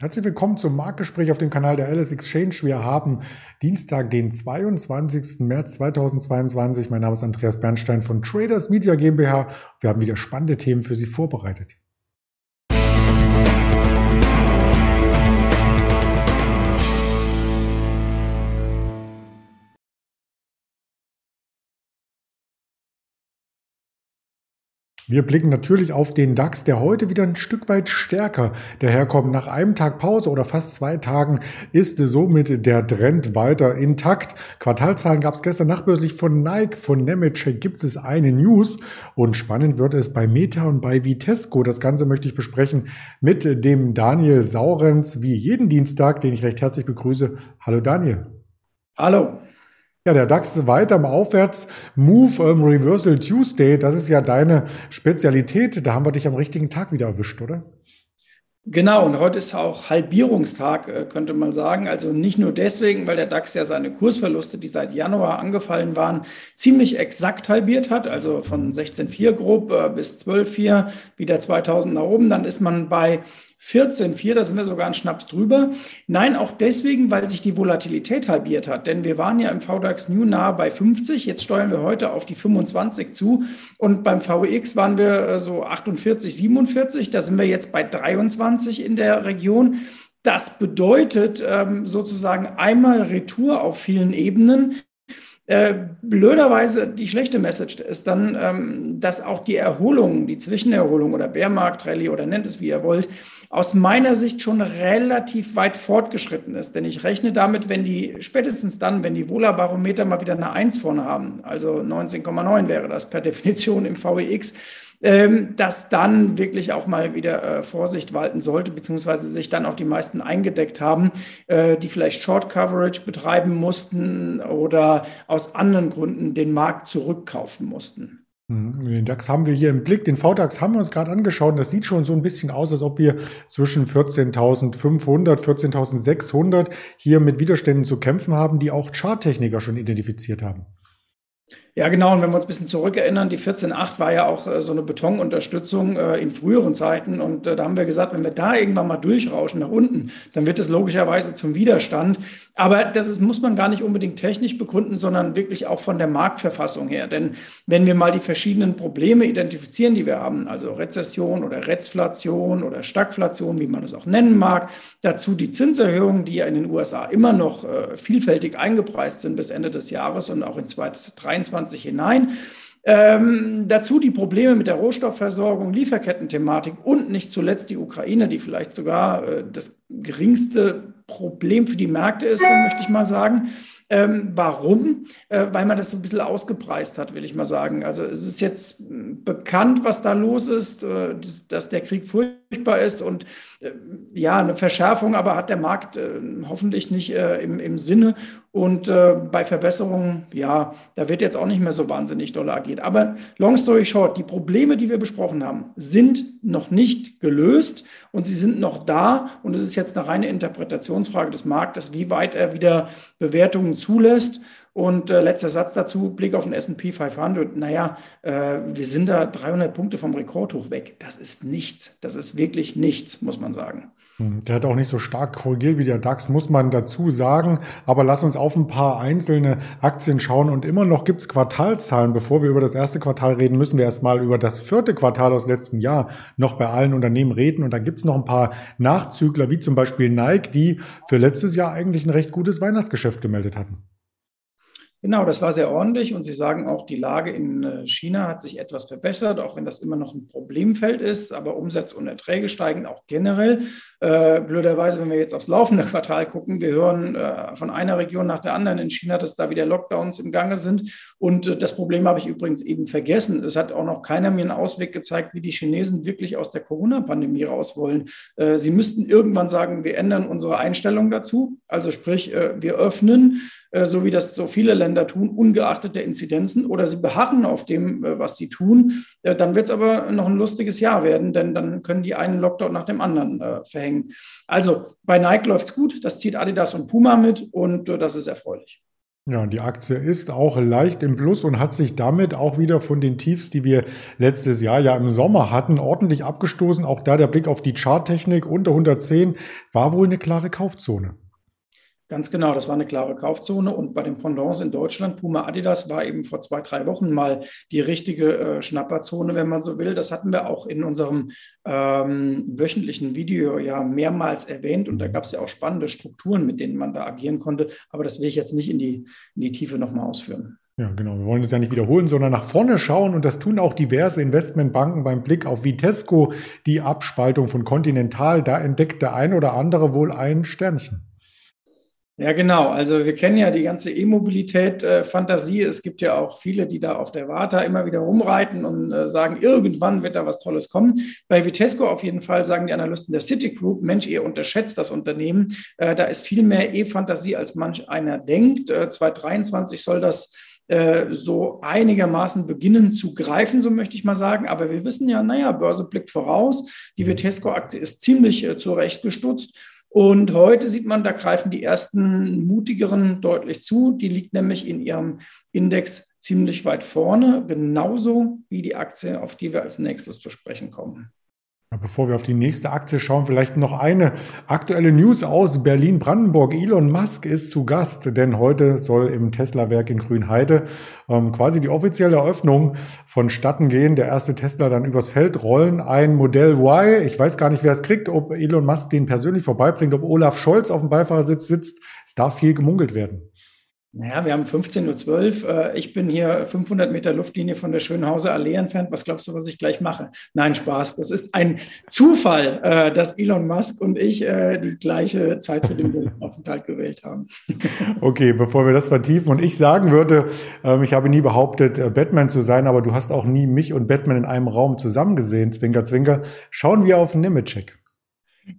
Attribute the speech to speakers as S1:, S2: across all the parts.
S1: Herzlich willkommen zum Marktgespräch auf dem Kanal der Alice Exchange. Wir haben Dienstag, den 22. März 2022. Mein Name ist Andreas Bernstein von Traders Media GmbH. Wir haben wieder spannende Themen für Sie vorbereitet. Wir blicken natürlich auf den DAX, der heute wieder ein Stück weit stärker daherkommt. Nach einem Tag Pause oder fast zwei Tagen ist somit der Trend weiter intakt. Quartalzahlen gab es gestern nachbörslich von Nike, von Nemetschek gibt es eine News und spannend wird es bei Meta und bei Vitesco. Das Ganze möchte ich besprechen mit dem Daniel Saurenz, wie jeden Dienstag, den ich recht herzlich begrüße. Hallo Daniel.
S2: Hallo.
S1: Ja, der DAX weiter im Aufwärts-Move ähm, Reversal Tuesday, das ist ja deine Spezialität. Da haben wir dich am richtigen Tag wieder erwischt, oder?
S2: Genau, und heute ist auch Halbierungstag, äh, könnte man sagen. Also nicht nur deswegen, weil der DAX ja seine Kursverluste, die seit Januar angefallen waren, ziemlich exakt halbiert hat, also von 16,4 grob äh, bis 12,4, wieder 2000 nach oben. Dann ist man bei 14,4, da sind wir sogar einen Schnaps drüber. Nein, auch deswegen, weil sich die Volatilität halbiert hat. Denn wir waren ja im VDAX New nahe bei 50, jetzt steuern wir heute auf die 25 zu. Und beim VX waren wir äh, so 48, 47, da sind wir jetzt bei 23 in der Region. Das bedeutet ähm, sozusagen einmal Retour auf vielen Ebenen. Äh, blöderweise die schlechte Message ist dann, ähm, dass auch die Erholung, die Zwischenerholung oder Bärmarkt-Rallye oder nennt es wie ihr wollt, aus meiner Sicht schon relativ weit fortgeschritten ist. Denn ich rechne damit, wenn die, spätestens dann, wenn die Wohlerbarometer mal wieder eine 1 vorne haben, also 19,9 wäre das per Definition im VEX, ähm, dass dann wirklich auch mal wieder äh, Vorsicht walten sollte, beziehungsweise sich dann auch die meisten eingedeckt haben, äh, die vielleicht Short Coverage betreiben mussten oder aus anderen Gründen den Markt zurückkaufen mussten.
S1: Mhm. Den DAX haben wir hier im Blick. Den VDAX haben wir uns gerade angeschaut. Das sieht schon so ein bisschen aus, als ob wir zwischen 14.500, 14.600 hier mit Widerständen zu kämpfen haben, die auch Charttechniker schon identifiziert haben.
S2: Ja, genau. Und wenn wir uns ein bisschen zurückerinnern, die 14.8 war ja auch äh, so eine Betonunterstützung äh, in früheren Zeiten. Und äh, da haben wir gesagt, wenn wir da irgendwann mal durchrauschen nach unten, dann wird es logischerweise zum Widerstand. Aber das ist, muss man gar nicht unbedingt technisch begründen, sondern wirklich auch von der Marktverfassung her. Denn wenn wir mal die verschiedenen Probleme identifizieren, die wir haben, also Rezession oder Rezflation oder Stagflation, wie man es auch nennen mag, dazu die Zinserhöhungen, die ja in den USA immer noch äh, vielfältig eingepreist sind bis Ende des Jahres und auch in 2023 2020 hinein. Ähm, dazu die Probleme mit der Rohstoffversorgung, Lieferkettenthematik und nicht zuletzt die Ukraine, die vielleicht sogar äh, das geringste Problem für die Märkte ist, so möchte ich mal sagen. Ähm, warum? Äh, weil man das so ein bisschen ausgepreist hat, will ich mal sagen. Also es ist jetzt bekannt, was da los ist, äh, dass, dass, der Krieg furchtbar ist und äh, ja, eine Verschärfung, aber hat der Markt äh, hoffentlich nicht äh, im, im, Sinne. Und äh, bei Verbesserungen, ja, da wird jetzt auch nicht mehr so wahnsinnig doll agiert. Aber long story short, die Probleme, die wir besprochen haben, sind noch nicht gelöst und sie sind noch da. Und es ist jetzt eine reine Interpretationsfrage des Marktes, wie weit er wieder Bewertungen zulässt. Und äh, letzter Satz dazu, Blick auf den S&P 500. Naja, äh, wir sind da 300 Punkte vom Rekordhoch weg. Das ist nichts. Das ist wirklich nichts, muss man sagen.
S1: Hm, der hat auch nicht so stark korrigiert wie der DAX, muss man dazu sagen. Aber lass uns auf ein paar einzelne Aktien schauen. Und immer noch gibt's Quartalzahlen. Bevor wir über das erste Quartal reden, müssen wir erstmal über das vierte Quartal aus letzten Jahr noch bei allen Unternehmen reden. Und da gibt's noch ein paar Nachzügler, wie zum Beispiel Nike, die für letztes Jahr eigentlich ein recht gutes Weihnachtsgeschäft gemeldet hatten.
S2: Genau, das war sehr ordentlich und Sie sagen auch, die Lage in äh, China hat sich etwas verbessert, auch wenn das immer noch ein Problemfeld ist, aber Umsatz und Erträge steigen auch generell. Äh, blöderweise, wenn wir jetzt aufs laufende Quartal gucken, wir hören äh, von einer Region nach der anderen in China, dass da wieder Lockdowns im Gange sind. Und äh, das Problem habe ich übrigens eben vergessen. Es hat auch noch keiner mir einen Ausweg gezeigt, wie die Chinesen wirklich aus der Corona-Pandemie raus wollen. Äh, sie müssten irgendwann sagen, wir ändern unsere Einstellung dazu. Also sprich, äh, wir öffnen so wie das so viele Länder tun, ungeachtet der Inzidenzen, oder sie beharren auf dem, äh, was sie tun, äh, dann wird es aber noch ein lustiges Jahr werden, denn dann können die einen Lockdown nach dem anderen verhängen. Also bei Nike läuft es gut, das zieht Adidas und Puma mit und das ist erfreulich.
S1: Ja, die Aktie ist auch leicht im Plus und hat sich damit auch wieder von den Tiefs, die wir letztes Jahr ja im Sommer hatten, ordentlich abgestoßen. Auch da der Blick auf die Charttechnik unter 110 war wohl eine klare Kaufzone.
S2: Ganz genau, das war eine klare Kaufzone. Und bei den Pendants in Deutschland, Puma Adidas, war eben vor zwei, drei Wochen mal die richtige äh, Schnapperzone, wenn man so will. Das hatten wir auch in unserem ähm, wöchentlichen Video ja mehrmals erwähnt. Und da gab es ja auch spannende Strukturen, mit denen man da agieren konnte. Aber das will ich jetzt nicht in die, in die Tiefe nochmal ausführen.
S1: Ja, genau. Wir wollen das ja nicht wiederholen, sondern nach vorne schauen. Und das tun auch diverse Investmentbanken beim Blick auf Vitesco, die Abspaltung von Continental. Da entdeckt der ein oder andere wohl ein Sternchen.
S2: Ja, genau. Also wir kennen ja die ganze E-Mobilität-Fantasie. es gibt ja auch viele, die da auf der Warta immer wieder rumreiten und äh, sagen, irgendwann wird da was Tolles kommen. Bei Vitesco auf jeden Fall sagen die Analysten der Citigroup, Mensch, ihr unterschätzt das Unternehmen. Äh, da ist viel mehr E-Fantasie, als manch einer denkt. Äh, 2023 soll das äh, so einigermaßen beginnen zu greifen, so möchte ich mal sagen. Aber wir wissen ja, naja, Börse blickt voraus. Die Vitesco-Aktie ist ziemlich äh, zurechtgestutzt. Und heute sieht man, da greifen die ersten mutigeren deutlich zu. Die liegt nämlich in ihrem Index ziemlich weit vorne, genauso wie die Aktie, auf die wir als nächstes zu sprechen kommen.
S1: Bevor wir auf die nächste Aktie schauen, vielleicht noch eine aktuelle News aus Berlin-Brandenburg. Elon Musk ist zu Gast, denn heute soll im Tesla-Werk in Grünheide ähm, quasi die offizielle Eröffnung vonstatten gehen. Der erste Tesla dann übers Feld rollen. Ein Modell Y. Ich weiß gar nicht, wer es kriegt, ob Elon Musk den persönlich vorbeibringt, ob Olaf Scholz auf dem Beifahrersitz sitzt. Es darf viel gemunkelt werden.
S2: Naja, wir haben 15.12 Uhr. Äh, ich bin hier 500 Meter Luftlinie von der Schönhauser Allee entfernt. Was glaubst du, was ich gleich mache? Nein, Spaß. Das ist ein Zufall, äh, dass Elon Musk und ich äh, die gleiche Zeit für den Aufenthalt gewählt haben.
S1: Okay, bevor wir das vertiefen und ich sagen würde, ähm, ich habe nie behauptet, Batman zu sein, aber du hast auch nie mich und Batman in einem Raum zusammen gesehen. Zwinker, zwinker. Schauen wir auf Nemetschek.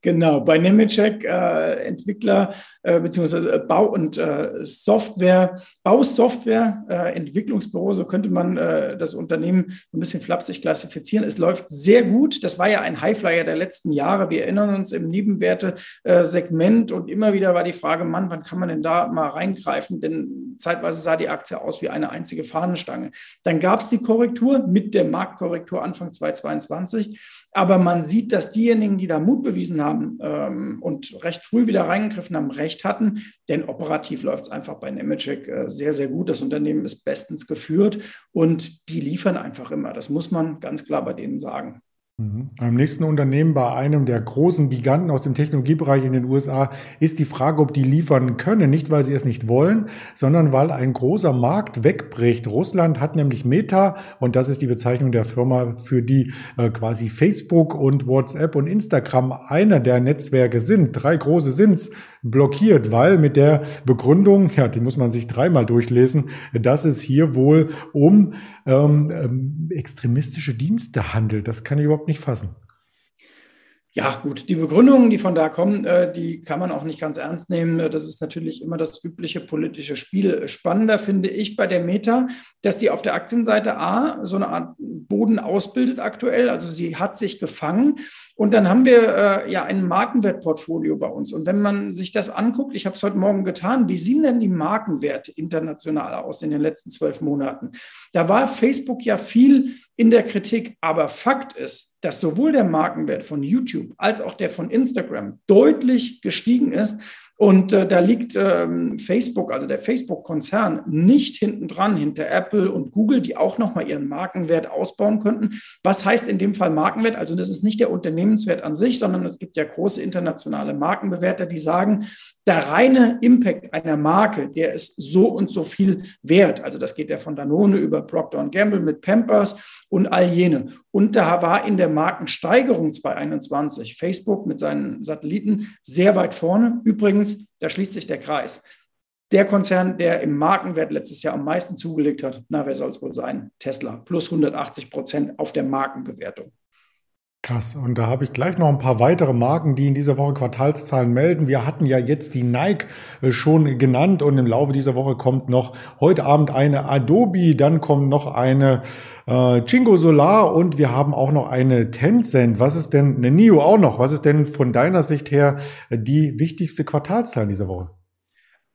S2: Genau, bei Nemetschek äh, Entwickler äh, beziehungsweise Bau- und äh, Software, Bausoftware, äh, Entwicklungsbüro, so könnte man äh, das Unternehmen ein bisschen flapsig klassifizieren. Es läuft sehr gut. Das war ja ein Highflyer der letzten Jahre. Wir erinnern uns im Nebenwerte-Segment und immer wieder war die Frage, Mann, wann kann man denn da mal reingreifen? Denn zeitweise sah die Aktie aus wie eine einzige Fahnenstange. Dann gab es die Korrektur mit der Marktkorrektur Anfang 2022. Aber man sieht, dass diejenigen, die da Mut bewiesen haben ähm, und recht früh wieder reingegriffen haben, recht hatten. Denn operativ läuft es einfach bei Nemetschek äh, sehr, sehr gut. Das Unternehmen ist bestens geführt und die liefern einfach immer. Das muss man ganz klar bei denen sagen.
S1: Mhm. Beim nächsten Unternehmen, bei einem der großen Giganten aus dem Technologiebereich in den USA, ist die Frage, ob die liefern können. Nicht, weil sie es nicht wollen, sondern weil ein großer Markt wegbricht. Russland hat nämlich Meta und das ist die Bezeichnung der Firma, für die äh, quasi Facebook und WhatsApp und Instagram einer der Netzwerke sind. Drei große sind's blockiert, weil mit der Begründung, ja, die muss man sich dreimal durchlesen, dass es hier wohl um ähm, ähm extremistische Dienste handelt. Das kann ich überhaupt nicht fassen.
S2: Ja, gut, die Begründungen, die von da kommen, äh, die kann man auch nicht ganz ernst nehmen. Das ist natürlich immer das übliche politische Spiel. Spannender finde ich bei der Meta, dass sie auf der Aktienseite A so eine Art Boden ausbildet aktuell. Also sie hat sich gefangen. Und dann haben wir äh, ja ein Markenwertportfolio bei uns. Und wenn man sich das anguckt, ich habe es heute Morgen getan, wie sehen denn die Markenwerte international aus in den letzten zwölf Monaten? Da war Facebook ja viel in der Kritik. Aber Fakt ist, dass sowohl der Markenwert von YouTube als auch der von Instagram deutlich gestiegen ist. Und äh, da liegt ähm, Facebook, also der Facebook-Konzern, nicht hinten dran, hinter Apple und Google, die auch nochmal ihren Markenwert ausbauen könnten. Was heißt in dem Fall Markenwert? Also das ist nicht der Unternehmenswert an sich, sondern es gibt ja große internationale Markenbewerter, die sagen, der reine Impact einer Marke, der ist so und so viel wert. Also das geht ja von Danone über Procter Gamble mit Pampers und all jene. Und da war in der Markensteigerung 2021 Facebook mit seinen Satelliten sehr weit vorne. Übrigens, da schließt sich der Kreis. Der Konzern, der im Markenwert letztes Jahr am meisten zugelegt hat, na, wer soll es wohl sein? Tesla, plus 180 Prozent auf der Markenbewertung.
S1: Krass. Und da habe ich gleich noch ein paar weitere Marken, die in dieser Woche Quartalszahlen melden. Wir hatten ja jetzt die Nike äh, schon genannt und im Laufe dieser Woche kommt noch heute Abend eine Adobe, dann kommt noch eine äh, Chingo Solar und wir haben auch noch eine Tencent. Was ist denn, eine NIO auch noch? Was ist denn von deiner Sicht her die wichtigste Quartalszahl dieser Woche?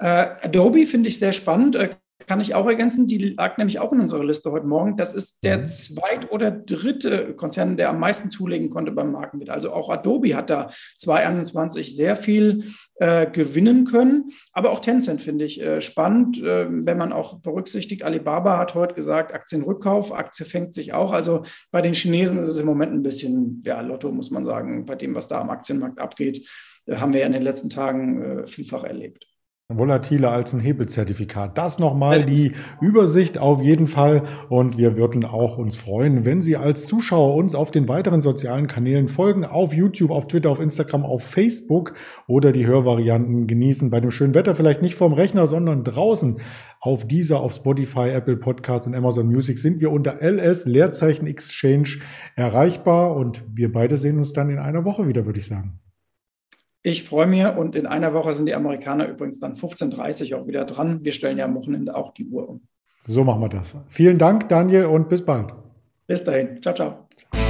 S2: Äh, Adobe finde ich sehr spannend. Kann ich auch ergänzen, die lag nämlich auch in unserer Liste heute Morgen. Das ist der mhm. zweit- oder dritte Konzern, der am meisten zulegen konnte beim Markenwert. Also auch Adobe hat da 2021 sehr viel äh, gewinnen können. Aber auch Tencent finde ich äh, spannend, äh, wenn man auch berücksichtigt, Alibaba hat heute gesagt, Aktienrückkauf, Aktie fängt sich auch. Also bei den Chinesen ist es im Moment ein bisschen, ja, Lotto muss man sagen, bei dem, was da am Aktienmarkt abgeht, äh, haben wir ja in den letzten Tagen äh, vielfach erlebt
S1: volatiler als ein Hebelzertifikat. Das nochmal die Übersicht auf jeden Fall. Und wir würden auch uns freuen, wenn Sie als Zuschauer uns auf den weiteren sozialen Kanälen folgen, auf YouTube, auf Twitter, auf Instagram, auf Facebook oder die Hörvarianten genießen. Bei dem schönen Wetter vielleicht nicht vorm Rechner, sondern draußen. Auf dieser, auf Spotify, Apple Podcasts und Amazon Music sind wir unter LS Leerzeichen Exchange erreichbar. Und wir beide sehen uns dann in einer Woche wieder, würde ich sagen.
S2: Ich freue mich und in einer Woche sind die Amerikaner übrigens dann 15.30 Uhr auch wieder dran. Wir stellen ja am Wochenende auch die Uhr um.
S1: So machen wir das. Vielen Dank, Daniel, und bis bald.
S2: Bis dahin. Ciao, ciao.